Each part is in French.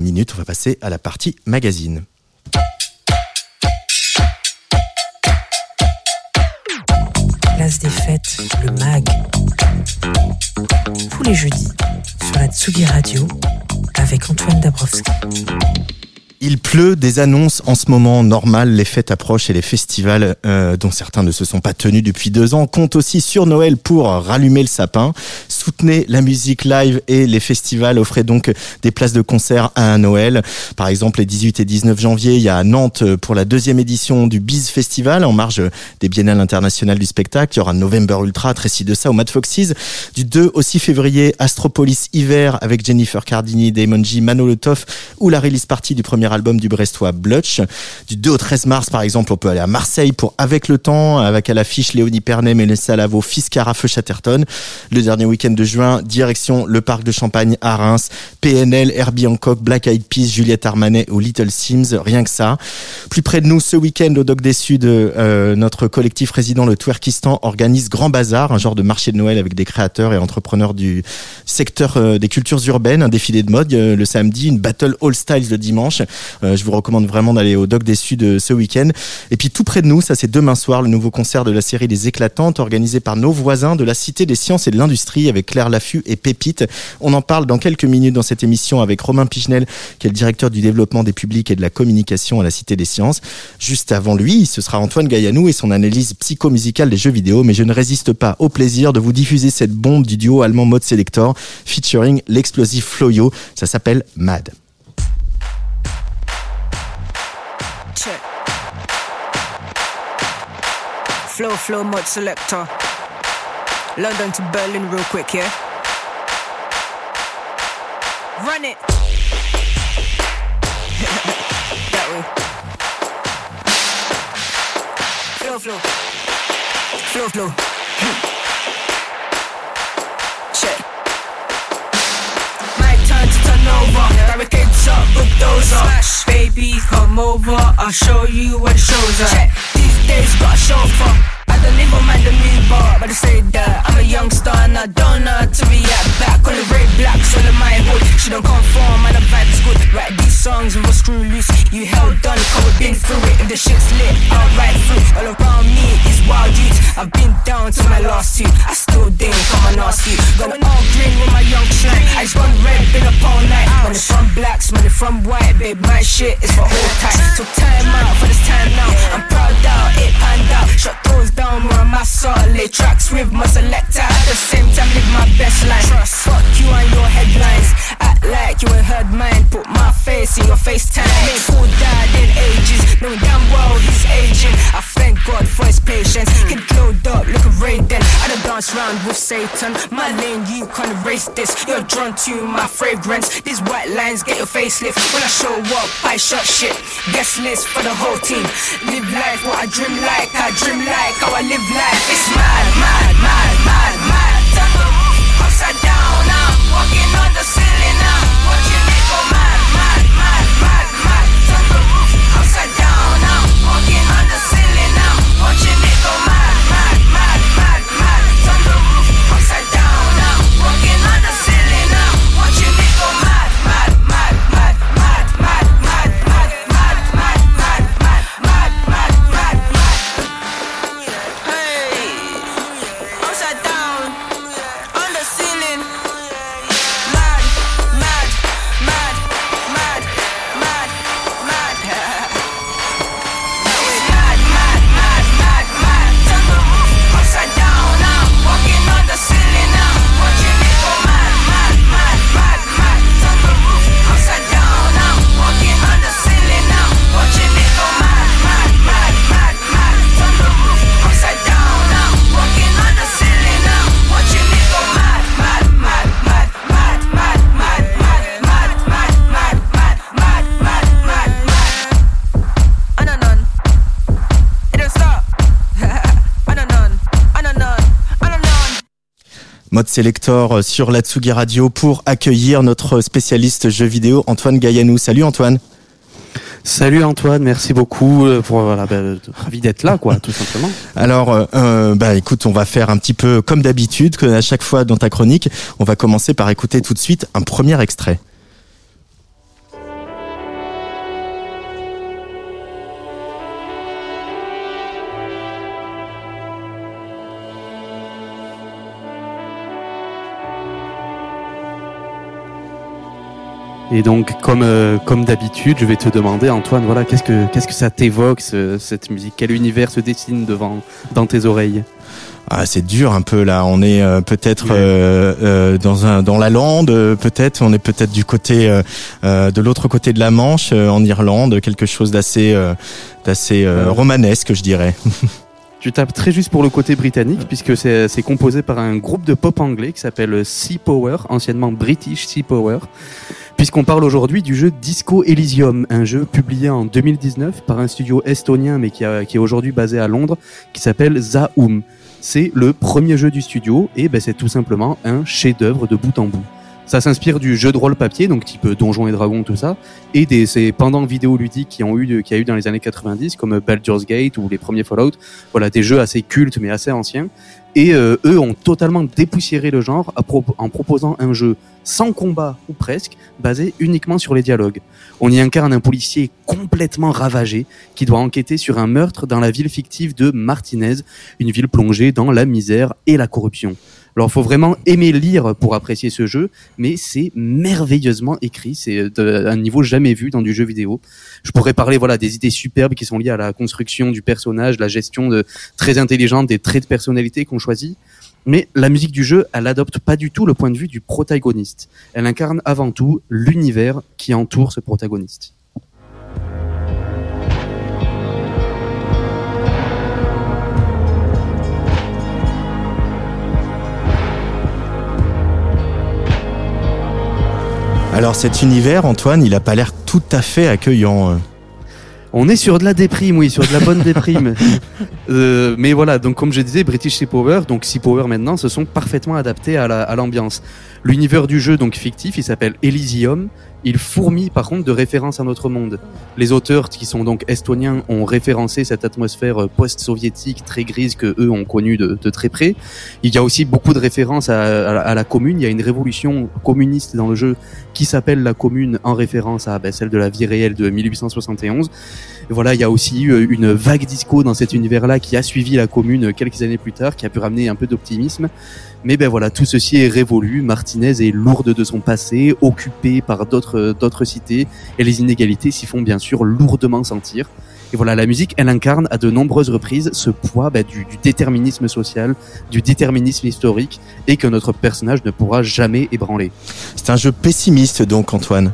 minutes, on va passer à la partie magazine. Place des fêtes, le MAG. Tous les jeudis, sur la Tsugi Radio, avec Antoine Dabrowski. Il pleut, des annonces en ce moment normal, les fêtes approchent et les festivals, euh, dont certains ne se sont pas tenus depuis deux ans, comptent aussi sur Noël pour rallumer le sapin. Soutenez la musique live et les festivals offrez donc des places de concert à Noël. Par exemple, les 18 et 19 janvier, il y a à Nantes pour la deuxième édition du Biz Festival en marge des Biennales internationales du spectacle. Il y aura November Ultra, Tracy de ça au Mad Foxes. Du 2 au 6 février, Astropolis Hiver avec Jennifer Cardini, Damon G, Toff ou la release party du premier album du Brestois Blutch. Du 2 au 13 mars, par exemple, on peut aller à Marseille pour Avec le temps, avec à l'affiche Léonie Pernet, Mélissa Lavo, Fiscara, Feu Chatterton. Le dernier week-end de juin, direction le parc de Champagne à Reims, PNL, Herbie Hancock, Black Eyed Peas, Juliette Armanet ou Little Sims, rien que ça. Plus près de nous, ce week-end au Doc des Sud, euh, notre collectif résident le Twerkistan organise Grand Bazar, un genre de marché de Noël avec des créateurs et entrepreneurs du secteur euh, des cultures urbaines, un défilé de mode euh, le samedi, une battle all styles le dimanche. Je vous recommande vraiment d'aller au Doc des Sud euh, ce week-end. Et puis tout près de nous, ça c'est demain soir, le nouveau concert de la série Les Éclatantes, organisé par nos voisins de la Cité des Sciences et de l'Industrie avec Claire Laffut et Pépite. On en parle dans quelques minutes dans cette émission avec Romain Pigenel, qui est le directeur du développement des publics et de la communication à la Cité des Sciences. Juste avant lui, ce sera Antoine Gaillanou et son analyse psychomusicale des jeux vidéo, mais je ne résiste pas au plaisir de vous diffuser cette bombe du duo allemand Mode Selector featuring l'explosif Floyo. Ça s'appelle Mad. Flow, flow, mod selector. London to Berlin, real quick, yeah? Run it! that way. Flow, flow. Flow, flow. check. My turn to turn over. Barricades up, bulldozer. Baby, come over. I'll show you what show's. These days, got chauffeur. I don't live on man the mean bar, but I say that I'm a young star and I don't know how to react back on the red blacks all in my hood. She don't conform and the vibe's good. Write these songs with a screw loose. You held on, cause we've been through it. If the shit's lit, I'll ride through. All around me is wild youths. I've been down to my last two. I still didn't come and ask you. Going all green with my young slang. I just gone red, been up all night. When it's from blacks, it's from white, babe, my shit is for all time. So time out for this time now. Satan. My lane, you can't erase this. You're drawn to my fragrance. These white lines get your facelift. When I show up, I shot shit. Guest list for the whole team. Live life what I dream like. I dream like how I live life. It's mad, mad, mad, mad, mad. Upside down. I'm walking on the ceiling Selector sur la Tsugi Radio pour accueillir notre spécialiste jeux vidéo Antoine Gaillanou. Salut Antoine. Salut Antoine, merci beaucoup euh, pour voilà, bah, ravi d'être là quoi, tout simplement. Alors, euh, euh, bah écoute, on va faire un petit peu comme d'habitude, à chaque fois dans ta chronique, on va commencer par écouter tout de suite un premier extrait. Et donc, comme euh, comme d'habitude, je vais te demander, Antoine, voilà, qu'est-ce que qu'est-ce que ça t'évoque ce- cette musique? Quel univers se dessine devant dans tes oreilles? Ah, c'est dur un peu là. On est euh, peut-être euh, euh, dans un dans la lande, peut-être. On est peut-être du côté de l'autre côté de la Manche, en Irlande, quelque chose d'assez romanesque, je dirais. Tu tapes très juste pour le côté britannique, puisque c'est c'est composé par un groupe de pop anglais qui s'appelle Sea Power, anciennement British Sea Power, puisqu'on parle aujourd'hui du jeu Disco Elysium, un jeu publié en 2019 par un studio estonien, mais qui, a- qui est aujourd'hui basé à Londres, qui s'appelle Zaum. C'est le premier jeu du studio, et ben, c'est tout simplement un chef-d'œuvre de bout en bout. Ça s'inspire du jeu de rôle papier, donc type Donjons et Dragons, tout ça, et des ces pendant vidéoludiques qui ont eu, qui a eu dans les années 90, comme Baldur's Gate ou les premiers Fallout. Voilà, des jeux assez cultes mais assez anciens. Et euh, eux ont totalement dépoussiéré le genre en proposant un jeu sans combat ou presque, basé uniquement sur les dialogues. On y incarne un policier complètement ravagé qui doit enquêter sur un meurtre dans la ville fictive de Martinez, une ville plongée dans la misère et la corruption. Alors, faut vraiment aimer lire pour apprécier ce jeu, mais c'est merveilleusement écrit. C'est de- un niveau jamais vu dans du jeu vidéo. Je pourrais parler, voilà, des idées superbes qui sont liées à la construction du personnage, la gestion de très intelligente des traits de personnalité qu'on choisit. Mais la musique du jeu, elle adopte pas du tout le point de vue du protagoniste. Elle incarne avant tout l'univers qui entoure ce protagoniste. Alors cet univers, Antoine, il a pas l'air tout à fait accueillant. euh. On est sur de la déprime, oui, sur de la bonne déprime. Euh, mais voilà, donc comme je disais, British Sea Power, donc Sea Power maintenant, se sont parfaitement adaptés à la- à l'ambiance. L'univers du jeu, donc fictif, il s'appelle Elysium. Il fourmille par contre de références à notre monde. Les auteurs, qui sont donc estoniens, ont référencé cette atmosphère euh, post-soviétique très grise que eux ont connue de, très près. Il y a aussi beaucoup de références à, la- commune. Il y a une révolution communiste dans le jeu qui s'appelle la commune en référence à ben, celle de la vie réelle de 1871. Et voilà, il y a aussi eu une vague disco dans cet univers-là qui a suivi la commune quelques années plus tard, qui a pu ramener un peu d'optimisme. Mais ben voilà, tout ceci est révolu. Martinez est lourde de son passé, occupée par d'autres d'autres cités, et les inégalités s'y font bien sûr lourdement sentir. Et voilà, la musique, elle incarne à de nombreuses reprises ce poids du, du déterminisme social, du déterminisme historique, et que notre personnage ne pourra jamais ébranler. C'est un jeu pessimiste donc, Antoine.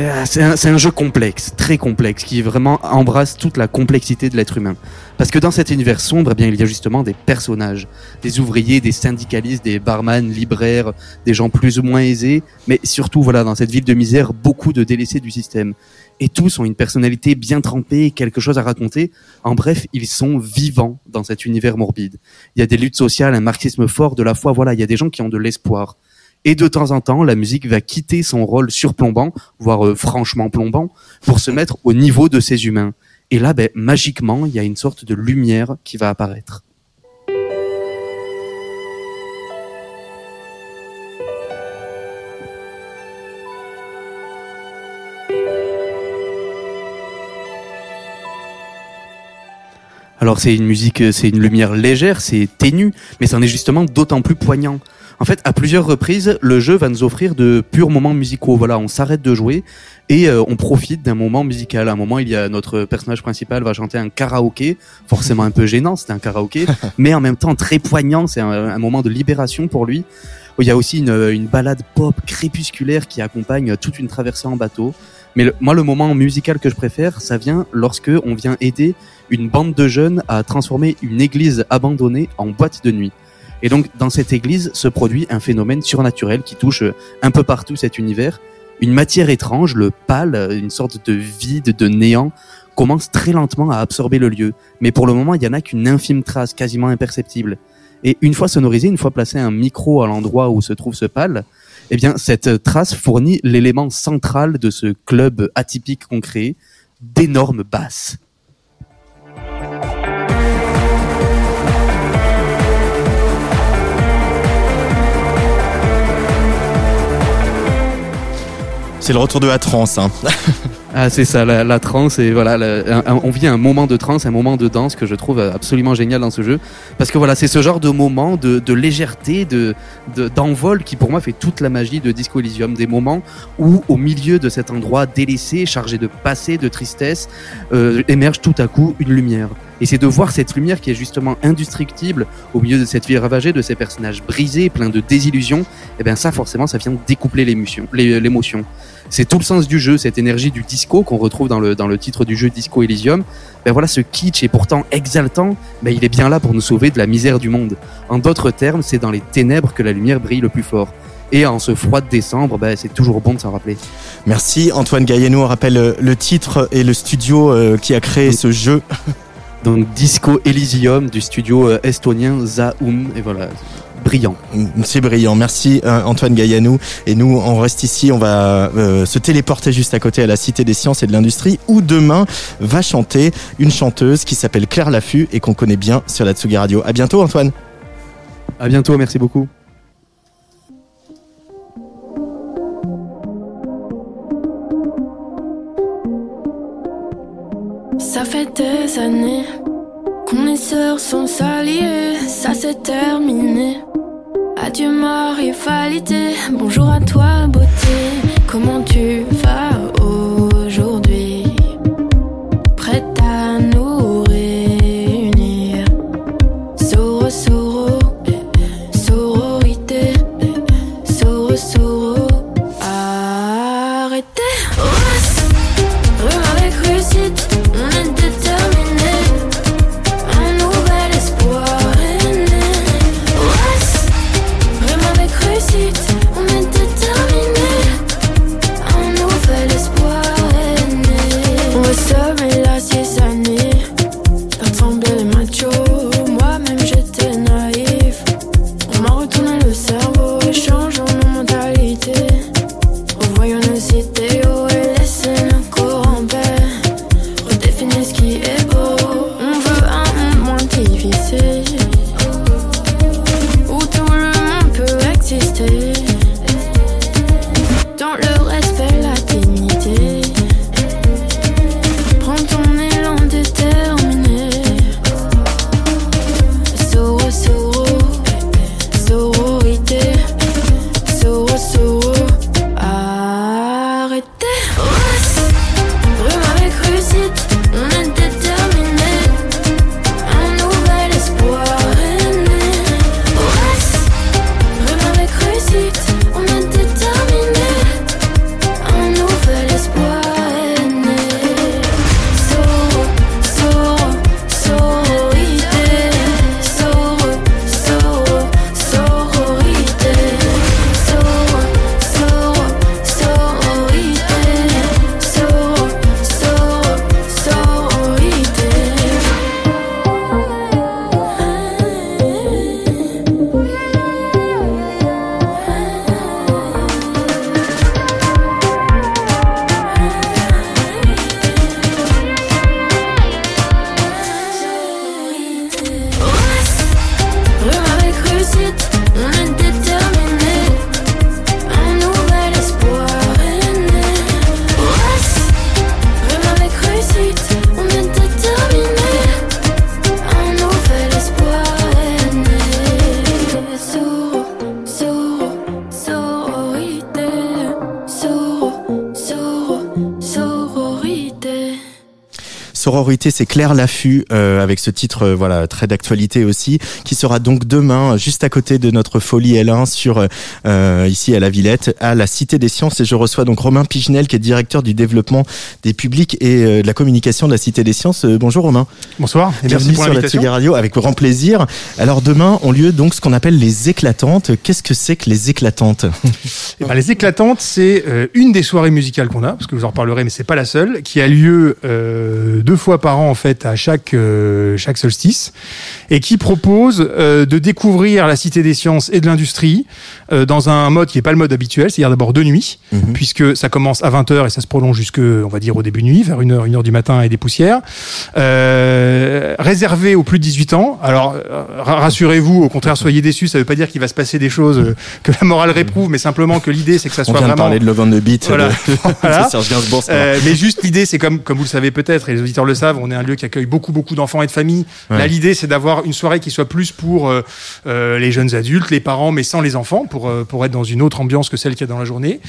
Euh, C'est un, un jeu complexe, très complexe, qui vraiment embrasse toute la complexité de l'être humain. Parce que dans cet univers sombre, eh bien, il y a justement des personnages, des ouvriers, des syndicalistes, des barman, libraires, des gens plus ou moins aisés, mais surtout, voilà, dans cette ville de misère, beaucoup de délaissés du système. Et tous ont une personnalité bien trempée, quelque chose à raconter. En bref, ils sont vivants dans cet univers morbide. Il y a des luttes sociales, un marxisme fort, de la foi, voilà, il y a des gens qui ont de l'espoir. Et de temps en temps, la musique va quitter son rôle surplombant, voire euh, franchement plombant, pour se mettre au niveau de ces humains. Et là, ben, magiquement, il y a une sorte de lumière qui va apparaître. Alors c'est une musique, euh, c'est une lumière légère, c'est ténu, mais c'en est justement d'autant plus poignant. En fait, à plusieurs reprises, le jeu va nous offrir de purs moments musicaux. Voilà, on s'arrête de jouer et euh, on profite d'un moment musical. À un moment, il y a notre personnage principal va chanter un karaoké, forcément un peu gênant, c'est un karaoké, mais en même temps très poignant. C'est un, un moment de libération pour lui. Il y a aussi une, une balade pop crépusculaire qui accompagne toute une traversée en bateau. Mais le- moi, le moment musical que je préfère, ça vient lorsque on vient aider une bande de jeunes à transformer une église abandonnée en boîte de nuit. Et donc, dans cette église se produit un phénomène surnaturel qui touche un peu partout cet univers. Une matière étrange, le pâle, une sorte de vide, de néant, commence très lentement à absorber le lieu. Mais pour le moment, il y en a qu'une infime trace, quasiment imperceptible. Et une fois sonorisé, une fois placé un micro à l'endroit où se trouve ce pâle, eh bien, cette trace fournit l'élément central de ce club atypique qu'on crée, d'énormes basses. C'est le retour de la trance. Hein. Ah, c'est ça, la, la transe et voilà, on vit un moment de transe, un moment de danse que je trouve absolument génial dans ce jeu, parce que voilà, c'est ce genre de moment de, de légèreté, de de- d'envol qui pour moi fait toute la magie de Disco Elysium, des moments où au milieu de cet endroit délaissé, chargé de passé, de tristesse, euh, émerge tout à coup une lumière. Et c'est de voir cette lumière qui est justement indestructible au milieu de cette vie ravagée, de ces personnages brisés, pleins de désillusions. Et bien ça, forcément, ça vient découpler l'émotion. C'est tout le sens du jeu, cette énergie du disco qu'on retrouve dans le, dans le titre du jeu Disco Elysium. Ben voilà, ce kitsch est pourtant exaltant, mais il est bien là pour nous sauver de la misère du monde. En d'autres termes, c'est dans les ténèbres que la lumière brille le plus fort. Et en ce froid de décembre, ben, c'est toujours bon de s'en rappeler. Merci Antoine Gaillenou. On rappelle euh, le titre et le studio euh, qui a créé ce jeu. Donc Disco Elysium du studio euh, estonien Zaum, et voilà, brillant. C'est brillant. Merci euh, Antoine Gaillanou. Et nous, on reste ici. On va euh, se téléporter juste à côté à la Cité des Sciences et de l'Industrie où demain va chanter une chanteuse qui s'appelle Claire Laffut et qu'on connaît bien sur la Tsugi Radio. À bientôt Antoine. À bientôt, merci beaucoup. Ça fait des années qu'on est sœurs sans s'allier, ça s'est terminé. Adieu ma rivalité, bonjour à toi beauté, comment tu vas aujourd'hui Sororité, c'est Claire Laffut euh, avec ce titre euh, voilà très d'actualité aussi, qui sera donc demain juste à côté de notre folie L1 sur euh, ici à la Villette, à la Cité des Sciences. Et je reçois donc Romain Pigenel, qui est directeur du développement des publics et euh, de la communication de la Cité des Sciences. Euh, bonjour Romain. Bonsoir et merci Bienvenue pour sur la. Tsugi Radio avec grand plaisir. Alors demain ont lieu donc ce qu'on appelle les éclatantes. Qu'est-ce que c'est que les éclatantes? Eh ben, les éclatantes, c'est euh, une des soirées musicales qu'on a, parce que je vous en reparlerai, mais c'est pas la seule, qui a lieu euh, deux deux fois par an en fait à chaque euh, chaque solstice et qui propose euh, de découvrir la Cité des Sciences et de l'Industrie euh, dans un mode qui est pas le mode habituel, c'est-à-dire d'abord de nuit, Mhm. puisque ça commence à 20h et ça se prolonge jusque, on va dire, au début de nuit, vers 1h, 1h du matin et des poussières. Réservé aux plus de 18 ans. Alors, ra- rassurez-vous, au contraire, soyez déçus, ça veut pas dire qu'il va se passer des choses que la morale réprouve, mais simplement que l'idée, c'est que ça On soit vient de vraiment... parler de Love on the Beat Voilà. de, Voilà. de Serge Gainsbourg. mais juste l'idée, c'est comme comme vous le savez peut-être, et les auditeurs le savent, on est un lieu qui accueille beaucoup beaucoup d'enfants et de familles. Ouais. Là, l'idée, c'est d'avoir une soirée qui soit plus pour euh, euh, les jeunes adultes, les parents, mais sans les enfants, pour euh, pour être dans une autre ambiance que celle qu'il y a dans la journée.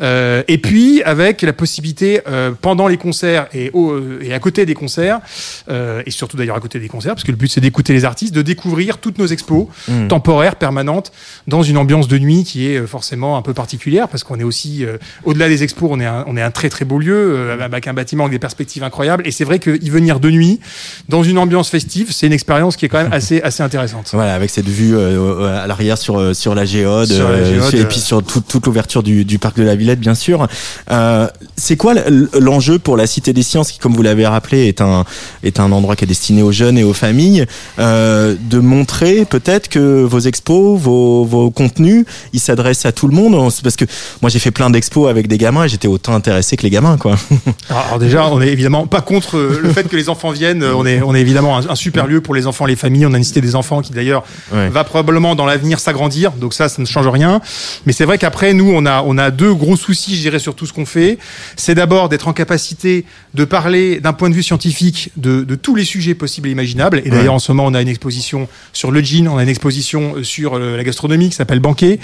Euh, et puis avec la possibilité euh, pendant les concerts et au, et à côté des concerts, et surtout d'ailleurs à côté des concerts, parce que le but c'est d'écouter les artistes, de découvrir toutes nos expos Mm. temporaires, permanentes, dans une ambiance de nuit qui est forcément un peu particulière, parce qu'on est aussi au-delà des expos, on est un, on est un très très beau lieu avec un bâtiment avec des perspectives incroyables. Et c'est vrai que y venir de nuit, dans une ambiance festive, c'est une expérience qui est quand même assez assez intéressante. Voilà, avec cette vue euh, à l'arrière sur euh, sur la géode, Sur la euh, géode, et euh. puis sur toute toute l'ouverture du, du parc de la Villette, bien sûr. Euh, c'est quoi l'enjeu pour la Cité des Sciences, qui, comme vous l'avez rappelé, est un est un endroit qui est destiné aux jeunes et aux familles, euh, de montrer peut-être que vos expos, vos vos contenus, ils s'adressent à tout le monde, parce que moi j'ai fait plein d'expos avec des gamins, et j'étais autant intéressé que les gamins, quoi. Alors, alors déjà, on est évidemment pas contre euh, le fait que les enfants viennent. Euh, On est, on est évidemment un, un super lieu pour les enfants, les familles. On a une cité des enfants qui d'ailleurs Ouais. va probablement dans l'avenir s'agrandir. Donc ça, ça ne change rien. Mais c'est vrai qu'après, nous, on a, on a deux gros soucis, je dirais, sur tout ce qu'on fait. C'est d'abord d'être en capacité de parler d'un point de vue scientifique de, de tous les sujets possibles et imaginables. Et d'ailleurs, Ouais. en ce moment, on a une exposition sur le gin, on a une exposition sur euh, la gastronomie qui s'appelle Banquet.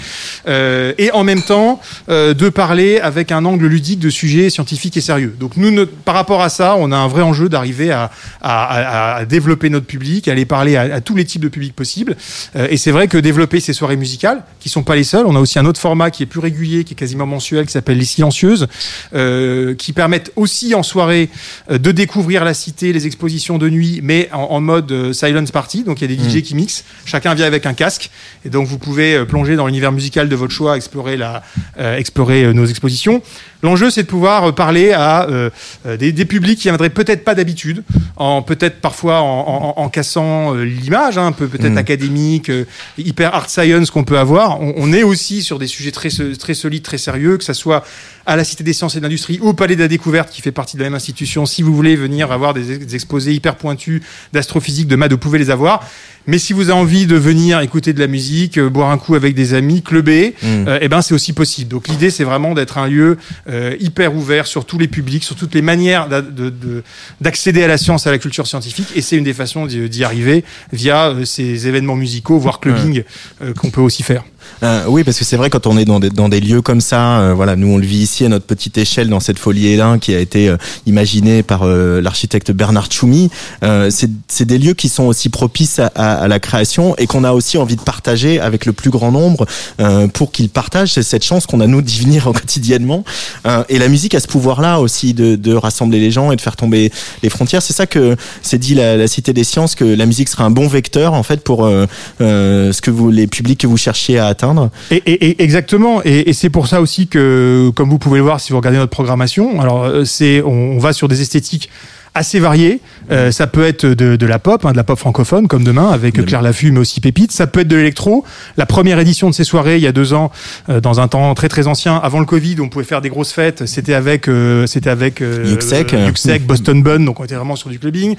Euh, et en même temps, euh, de parler avec un angle ludique de sujets scientifiques et sérieux. Donc nous, par rapport à ça, on a un vrai enjeu d'arriver à, à, à- à développer notre public, à aller parler à, à tous les types de publics possibles. Euh, et c'est vrai que développer ces soirées musicales, qui sont pas les seules, on a aussi un autre format qui est plus régulier, qui est quasiment mensuel, qui s'appelle les silencieuses, euh, qui permettent aussi en soirée euh, de découvrir la cité, les expositions de nuit, mais en, en mode euh, silence party. Donc il y a des DJ qui mixent, chacun vient avec un casque, et donc vous pouvez euh, plonger dans l'univers musical de votre choix, explorer la, euh, explorer nos expositions. L'enjeu, c'est de pouvoir euh, parler à euh, euh, des, des publics qui viendraient peut-être pas d'habitude, en peut-être parfois en, en- en cassant euh, l'image, hein, un peu peut-être Mm. académique, euh, hyper art science qu'on peut avoir. On, on est aussi sur des sujets très très solides, très sérieux, que ça soit à la Cité des Sciences et de l'Industrie au Palais de la Découverte, qui fait partie de la même institution. Si vous voulez venir avoir des, ex- des exposés hyper pointus d'astrophysique, de maths, vous pouvez les avoir. Mais si vous avez envie de venir écouter de la musique, euh, boire un coup avec des amis, clubber, Mm. euh, eh ben c'est aussi possible. Donc l'idée c'est vraiment d'être un lieu euh, hyper ouvert sur tous les publics, sur toutes les manières d'a- de- de- d'accéder à la science, à la culture scientifique. Et c'est une des façons d'y d'y arriver via euh, ces événements musicaux, voire clubbing, euh, qu'on peut aussi faire. Euh, oui, parce que c'est vrai quand on est dans des, dans des lieux comme ça, euh, voilà, nous on le vit ici à notre petite échelle dans cette folie Hélin qui a été euh, imaginée par euh, l'architecte Bernard Tchoumi. Euh, c'est des lieux qui sont aussi propices à, à- à la création et qu'on a aussi envie de partager avec le plus grand nombre euh, pour qu'ils partagent cette chance qu'on a nous d'y venir quotidiennement. Et la musique a ce pouvoir-là aussi de, de rassembler les gens et de faire tomber les frontières. C'est ça que c'est dit la, la Cité des Sciences que la musique sera un bon vecteur en fait pour ce que vous les publics que vous cherchiez à et- et exactement. Et, et c'est pour ça aussi que, comme vous pouvez le voir si vous regardez notre programmation, alors euh, c'est, on, on va sur des esthétiques assez variées. Euh, ça peut être de, de la pop, hein, de la pop francophone, comme demain avec Claire Laffu, mais aussi Pépite. Ça peut être de l'électro. La première édition de ces soirées, il y a deux ans, euh, dans un temps très très ancien, avant le Covid, on pouvait faire des grosses fêtes. C'était avec, euh, c'était avec euh, Yuxek. euh, Yuxek, Boston Bun, donc on était vraiment sur du clubbing.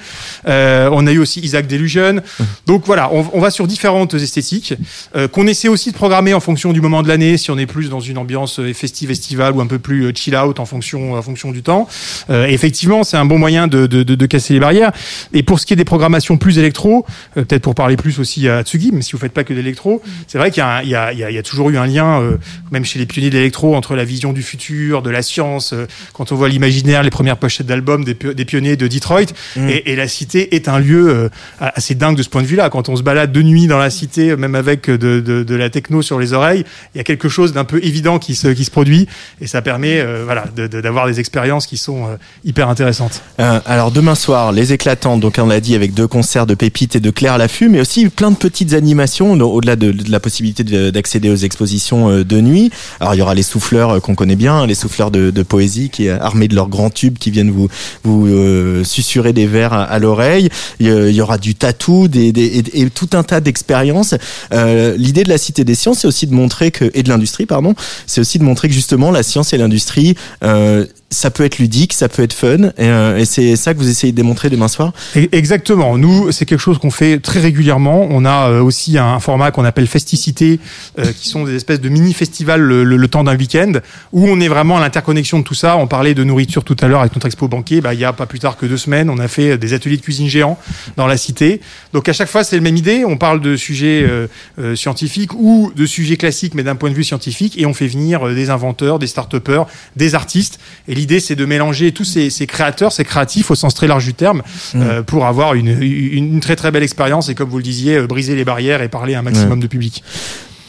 Euh, on a eu aussi Isaac Delusion. Donc voilà, on, on va sur différentes esthétiques euh, qu'on essaie aussi de programmer en fonction du moment de l'année, si on est plus dans une ambiance festive, estivale ou un peu plus chill out en fonction, en fonction du temps. Euh, effectivement, c'est un bon moyen de, de, de, de casser les barrières. Et pour ce qui est des programmations plus électro, euh, peut-être pour parler plus aussi à Tsugi, mais si vous faites pas que d'électro, c'est vrai qu'il y, y, y, y a toujours eu un lien, euh, même chez les pionniers de l'électro, entre la vision du futur, de la science. euh, quand on voit l'imaginaire, les premières pochettes d'albums des, des pionniers de Detroit, Mm. et, et la cité est un lieu euh, assez dingue de ce point de vue-là. Quand on se balade de nuit dans la cité, même avec de, de, de la techno sur les oreilles, il y a quelque chose d'un peu évident qui se, qui se produit, et ça permet euh, voilà, de- d'avoir des expériences qui sont euh, hyper intéressantes. Euh, alors demain soir, les éclatants, donc on l'a dit avec deux concerts de Pépite et de Claire Laffut, mais aussi plein de petites animations au- au-delà de, la possibilité de- d'accéder aux expositions euh, de nuit. Alors il y aura les souffleurs euh, qu'on connaît bien, les souffleurs de, poésie qui est armés de leurs grands tubes qui viennent vous vous euh, susurrer des vers à, l'oreille. Il y, a- il y aura du tatou, des, des- et, et tout un tas d'expériences. Euh, L'idée de la Cité des Sciences, c'est aussi de montrer que et de l'industrie, pardon, c'est aussi de montrer que justement la science et l'industrie euh, ça peut être ludique, ça peut être fun, et, euh, et c'est ça que vous essayez de démontrer demain soir? Exactement. Nous, c'est quelque chose qu'on fait très régulièrement. On a euh, aussi un format qu'on appelle Festicité, euh, qui sont des espèces de mini-festivals le, le- le temps d'un week-end, où on est vraiment à l'interconnexion de tout ça. On parlait de nourriture tout à l'heure avec notre expo banquier. Bah, il y a pas plus tard que deux semaines, on a fait des ateliers de cuisine géants dans la cité. Donc à chaque fois, c'est la même idée. On parle de sujets euh, euh, scientifiques ou de sujets classiques, mais d'un point de vue scientifique, et on fait venir euh, des inventeurs, des start-upers, des artistes. Et l'idée, c'est de mélanger tous ces, ces créateurs, ces créatifs au sens très large du terme, euh, pour avoir une, une, une très très belle expérience et comme vous le disiez, euh, briser les barrières et parler à un maximum de public.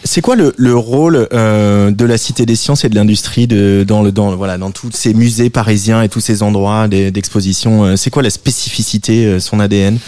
C'est quoi le, le rôle euh, de la Cité des Sciences et de l'industrie dans, le, dans, voilà, dans tous ces musées parisiens et tous ces endroits d'exposition euh, C'est quoi la spécificité, euh, son ADN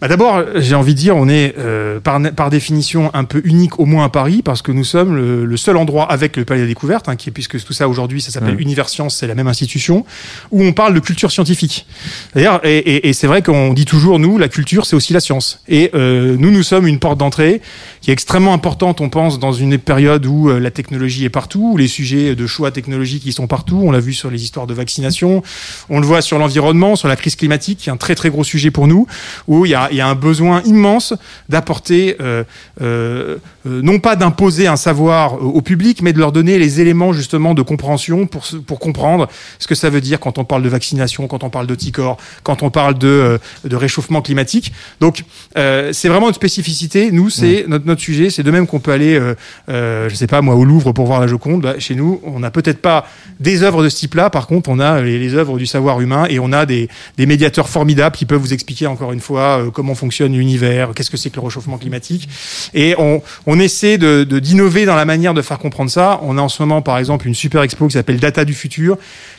Bah D'abord, j'ai envie de dire, on est euh, par, par définition un peu unique, au moins à Paris, parce que nous sommes le, le seul endroit avec le Palais des Découvertes, hein, qui est, puisque tout ça aujourd'hui, ça s'appelle Ouais. Univers Science, c'est la même institution, où on parle de culture scientifique. D'ailleurs, et, et, et c'est vrai qu'on dit toujours, nous, la culture, c'est aussi la science. Et euh, nous, nous sommes une porte d'entrée qui est extrêmement importante, on pense, dans une période où euh, la technologie est partout, où les sujets de choix technologiques ils sont partout. On l'a vu sur les histoires de vaccination, on le voit sur l'environnement, sur la crise climatique, qui est un très très gros sujet pour nous, où il y a, il y a un besoin immense d'apporter, euh, euh, euh, non pas d'imposer un savoir au public, mais de leur donner les éléments justement de compréhension pour, pour comprendre ce que ça veut dire quand on parle de vaccination, quand on parle d'anticorps, quand on parle de, de réchauffement climatique. Donc c'est vraiment une spécificité. Nous, c'est notre, notre sujet. C'est de même qu'on peut aller, je sais pas moi, au Louvre pour voir la Joconde. Bah, chez nous, on n'a peut-être pas des œuvres de ce type-là. Par contre, on a les, les œuvres du savoir humain et on a des, des médiateurs formidables qui peuvent vous expliquer encore une fois comment fonctionne l'univers, qu'est-ce que c'est que le réchauffement climatique. Et on, on essaie de d'innover dans la manière de faire comprendre ça. On a en ce moment, par exemple, une super expo qui s'appelle Data du futur,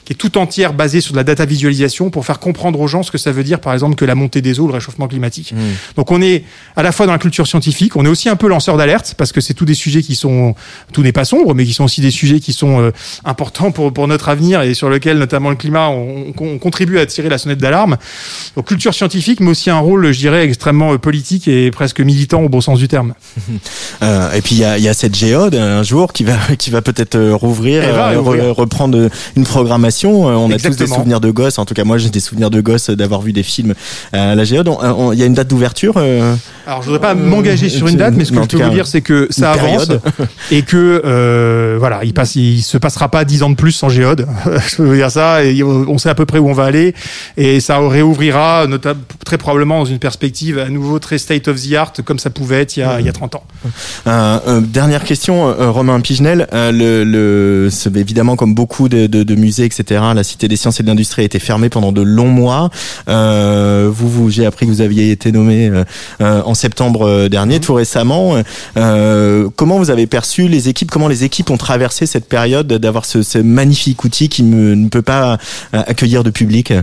qui est tout entière basée sur de la data visualisation pour faire comprendre aux gens ce que ça veut dire, par exemple, que la montée des eaux, le réchauffement climatique. Donc on est à la fois dans la culture scientifique, on est aussi un peu lanceur d'alerte parce que c'est tous des sujets qui sont, tout n'est pas sombre, mais qui sont aussi des sujets qui sont euh, importants pour, pour notre avenir et sur lesquels notamment le climat, on, on- on contribue à tirer la sonnette d'alarme. Donc culture scientifique, mais aussi un rôle, je dirais, extrêmement euh, politique et presque militant au bon sens du terme. Euh, et puis il y a, y a cette géode un jour qui va qui va peut-être euh, rouvrir, Elle va euh, rouvrir. re- reprendre une programmation. Euh, On a tous des souvenirs de gosses. En tout cas, moi j'ai des souvenirs de gosses euh, d'avoir vu des films à la géode. Il y a une date d'ouverture. euh, Alors, je voudrais pas m'engager sur une date, mais ce que je peux vous dire, c'est que ça avance et que euh, voilà, il passe, il se passera pas dix ans de plus sans géode. je peux vous dire ça. Et on sait à peu près où on va aller et ça réouvrira, notamment très probablement dans une perspective à nouveau très state of the art, comme ça pouvait être il y a, il y a 30 ans. Euh, euh, dernière question, euh, Romain Pigenel. Euh, le, le, c'est évidemment, comme beaucoup de, de, de musées, etc., la Cité des Sciences et de l'Industrie a été fermée pendant de longs mois. Euh, vous, j'ai appris que vous aviez été nommé euh, en septembre euh, dernier, tout récemment. Comment vous avez perçu les équipes Comment les équipes ont traversé cette période d'avoir ce, magnifique outil qui ne peut pas accueillir de public?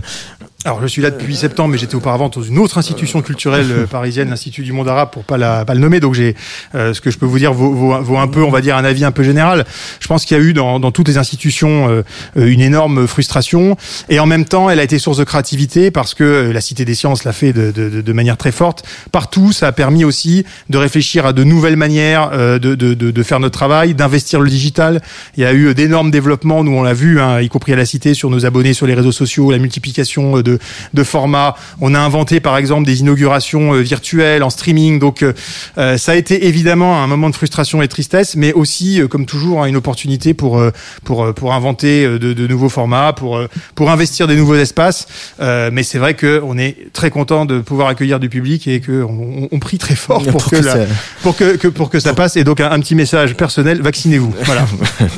Alors, je suis là depuis septembre, mais j'étais auparavant dans une autre institution culturelle euh, parisienne, l'Institut du Monde Arabe, pour pas la pas le nommer. Donc, j'ai euh, ce que je peux vous dire vaut, vaut, vaut un peu, on va dire, un avis un peu général. Je pense qu'il y a eu dans, dans toutes les institutions euh, euh, une énorme frustration, et en même temps, elle a été source de créativité parce que euh, la Cité des Sciences l'a fait de, de, de, de manière très forte. Partout, ça a permis aussi de réfléchir à de nouvelles manières euh, de, de, de, de faire notre travail, d'investir le digital. Il y a eu d'énormes développements, nous on l'a vu, hein, y compris à la Cité, sur nos abonnés, sur les réseaux sociaux, la multiplication euh, de, de formats. On a inventé par exemple des inaugurations euh, virtuelles en streaming. Donc euh, euh, ça a été évidemment un moment de frustration et de tristesse, mais aussi, euh, comme toujours, hein, une opportunité pour pour pour inventer de, de nouveaux formats, pour pour investir des nouveaux espaces. Euh, mais c'est vrai que on est très content de pouvoir accueillir du public et que on, on prie très fort pour, que, ça- pour que, que pour que ça passe. Et donc un, un petit message personnel vaccinez-vous. Voilà.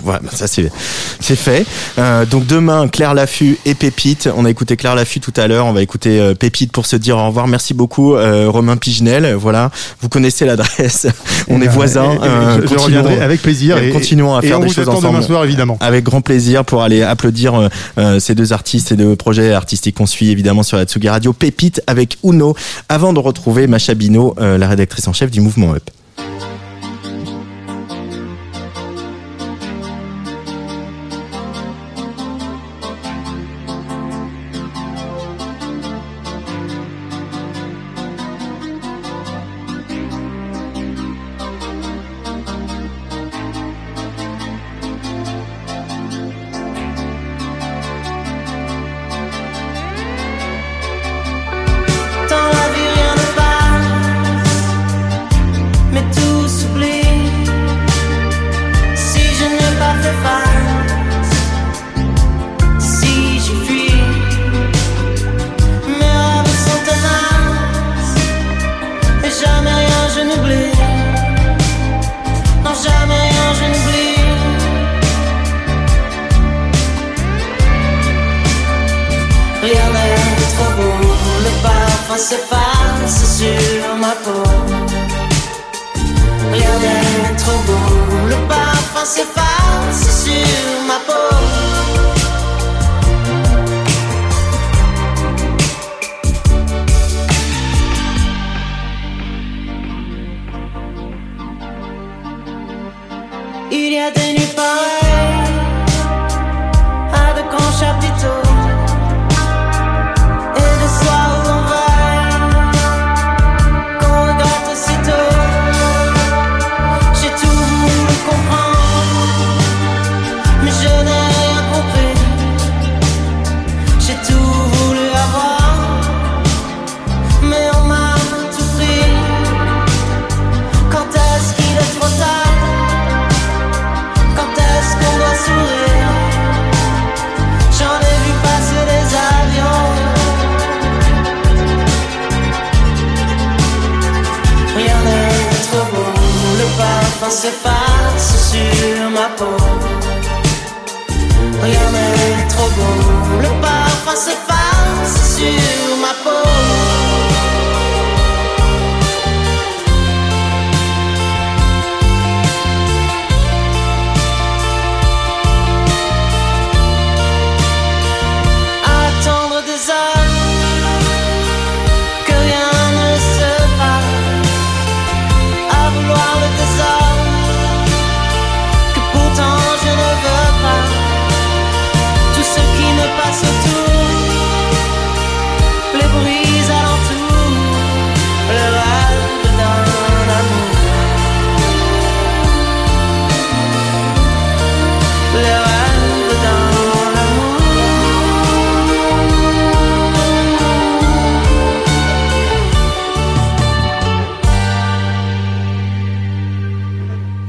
voilà, bah, ça c'est c'est fait. Euh, donc demain, Claire Laffut et Pépite. On a écouté Claire Laffut tout à l'heure. On va écouter euh, Pépite pour se dire au revoir. Merci beaucoup, euh, Romain Pigenel. Voilà, vous connaissez l'adresse. on Eh est ben, voisins. et- et Euh, je, reviendrai avec plaisir. et continuons à faire on des choses attend demain ensemble. soir, évidemment. Avec grand plaisir pour aller applaudir ces deux artistes et deux projets artistiques qu'on suit évidemment sur la Tsugi Radio. Pépite avec Uno, avant de retrouver Macha Bino, euh, la rédactrice en chef du mouvement Up.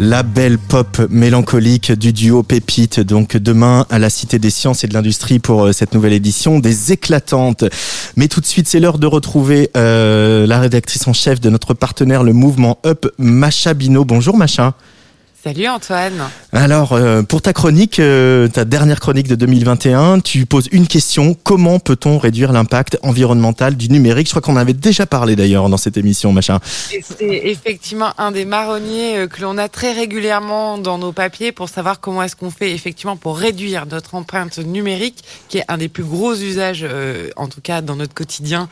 La belle pop mélancolique du duo Pépite, donc demain à la Cité des Sciences et de l'Industrie pour euh, cette nouvelle édition des éclatantes. Mais tout de suite, c'est l'heure de retrouver euh, la rédactrice en chef de notre partenaire, le mouvement Up, Macha Bino. Bonjour Macha. Salut Antoine. Alors, euh, pour ta chronique, euh, ta dernière chronique de 2021, tu poses une question. Comment peut-on réduire l'impact environnemental du numérique? Je crois qu'on en avait déjà parlé d'ailleurs dans cette émission, Macha. Et C'est effectivement un des marronniers euh, que l'on a très régulièrement dans nos papiers pour savoir comment est-ce qu'on fait effectivement pour réduire notre empreinte numérique, qui est un des plus gros usages, euh, en tout cas dans notre quotidien,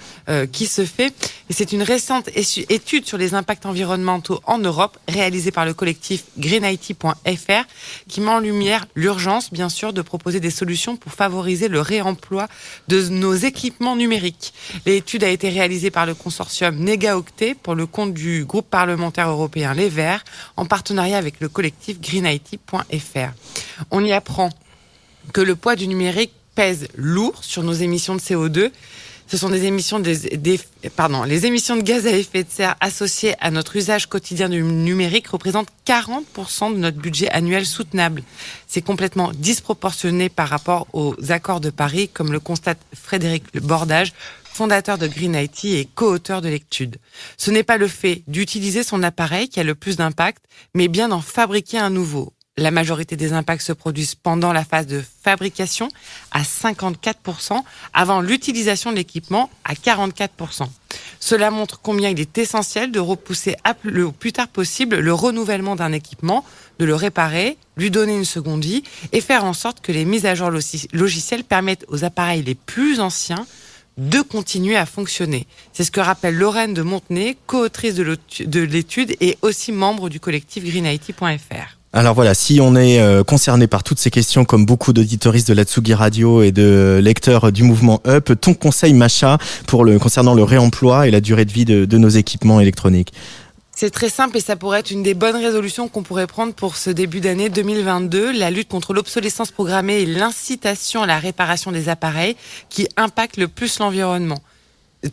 qui se fait. Et c'est une récente étude sur les impacts environnementaux en Europe, réalisée par le collectif greenIT.fr, qui met en lumière l'urgence, bien sûr, de proposer des solutions pour favoriser le réemploi de nos équipements numériques. L'étude a été réalisée par le consortium Negaoctet pour le compte du groupe parlementaire européen Les Verts, en partenariat avec le collectif greenIT.fr. On y apprend que le poids du numérique pèse lourd sur nos émissions de CO2. Ce sont des émissions pardon, les émissions de gaz à effet de serre associées à notre usage quotidien du numérique représentent 40% de notre budget annuel soutenable. C'est complètement disproportionné par rapport aux accords de Paris, comme le constate Frédéric Bordage, fondateur de Green IT et co-auteur de l'étude. Ce n'est pas le fait d'utiliser son appareil qui a le plus d'impact, mais bien d'en fabriquer un nouveau. La majorité des impacts se produisent pendant la phase de fabrication à 54%, avant l'utilisation de l'équipement à 44%. Cela montre combien il est essentiel de repousser le plus tard possible le renouvellement d'un équipement, de le réparer, lui donner une seconde vie et faire en sorte que les mises à jour logicielles permettent aux appareils les plus anciens de continuer à fonctionner. C'est ce que rappelle Lorraine de Montenay, co-autrice de l'étude et aussi membre du collectif greenIT.fr. Alors voilà, si on est euh, concerné par toutes ces questions, comme beaucoup d'auditoristes de la Tsugi Radio et de lecteurs du mouvement Up, ton conseil, Macha, pour le concernant le réemploi et la durée de vie de, de nos équipements électroniques. C'est très simple et ça pourrait être une des bonnes résolutions qu'on pourrait prendre pour ce début d'année 2022, la lutte contre l'obsolescence programmée et l'incitation à la réparation des appareils qui impactent le plus l'environnement.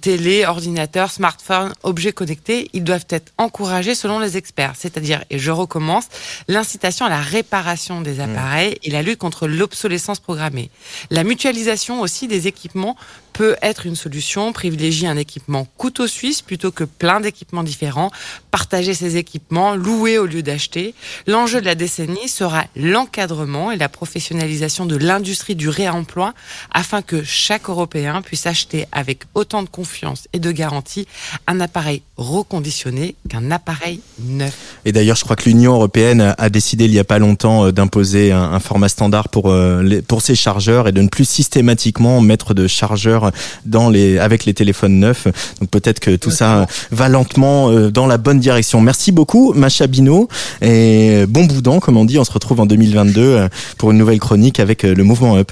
Télé, ordinateur, smartphone, objets connectés, ils doivent être encouragés selon les experts. C'est-à-dire, et je recommence, l'incitation à la réparation des appareils et la lutte contre l'obsolescence programmée. La mutualisation aussi des équipements peut être une solution. Privilégier un équipement couteau suisse plutôt que plein d'équipements différents. Partager ces équipements, louer au lieu d'acheter. L'enjeu de la décennie sera l'encadrement et la professionnalisation de l'industrie du réemploi afin que chaque Européen puisse acheter avec autant de confiance et de garantie un appareil reconditionné qu'un appareil neuf. Et d'ailleurs, je crois que l'Union européenne a décidé il y a pas longtemps euh, d'imposer un, un format standard pour euh, les, pour ces chargeurs et de ne plus systématiquement mettre de chargeurs dans les avec les téléphones neufs. Donc peut-être que tout ça va lentement euh, dans la bonne direction. Merci beaucoup, Macha Bino, et bon boudin, comme on dit. On se retrouve en 2022 euh, pour une nouvelle chronique avec le mouvement Up.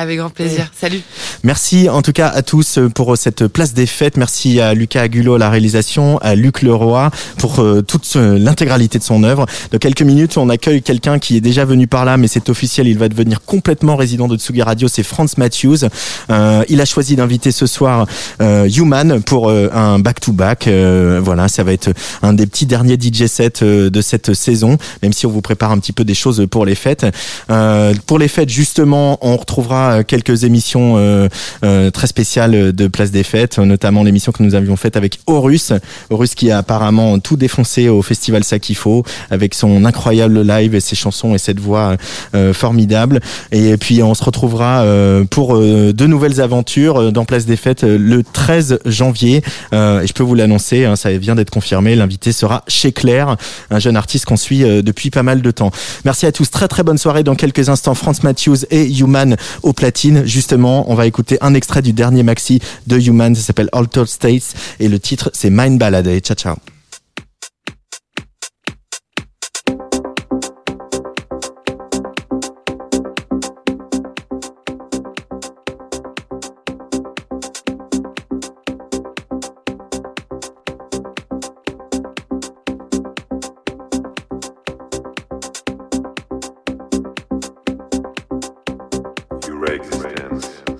Avec grand plaisir. Salut. Merci en tout cas à tous euh, pour cette place des fêtes. Merci à Lucas Agulot à la réalisation, à Luc Leroy pour euh, toute l'intégralité de son œuvre. Dans quelques minutes, on accueille quelqu'un qui est déjà venu par là, mais c'est officiel, il va devenir complètement résident de Tsugi Radio. C'est Franz Matthews. Euh, il a choisi d'inviter ce soir euh, Human pour euh, un back-to-back. Euh, voilà, ça va être un des petits derniers DJ sets euh, de cette saison, même si on vous prépare un petit peu des choses pour les fêtes. Euh, pour les fêtes, justement, on retrouvera euh, quelques émissions euh, euh, très spéciales de Place des Fêtes, notamment l'émission que nous avions faite avec Horus. Horus qui a apparemment tout défoncé au festival Sakifo avec son incroyable live et ses chansons et cette voix formidable. Et puis on se retrouvera pour de nouvelles aventures dans Place des Fêtes le 13 janvier. Et je peux vous l'annoncer, hein, ça vient d'être confirmé. L'invité sera chez Claire, un jeune artiste qu'on suit depuis pas mal de temps. Merci à tous. Très très bonne soirée. Dans quelques instants, France Matthews et Human au Justement, on va écouter un extrait du dernier maxi de Human. Ça s'appelle Altered States et le titre c'est Mind Ballad. Allez, ciao ciao. Deus.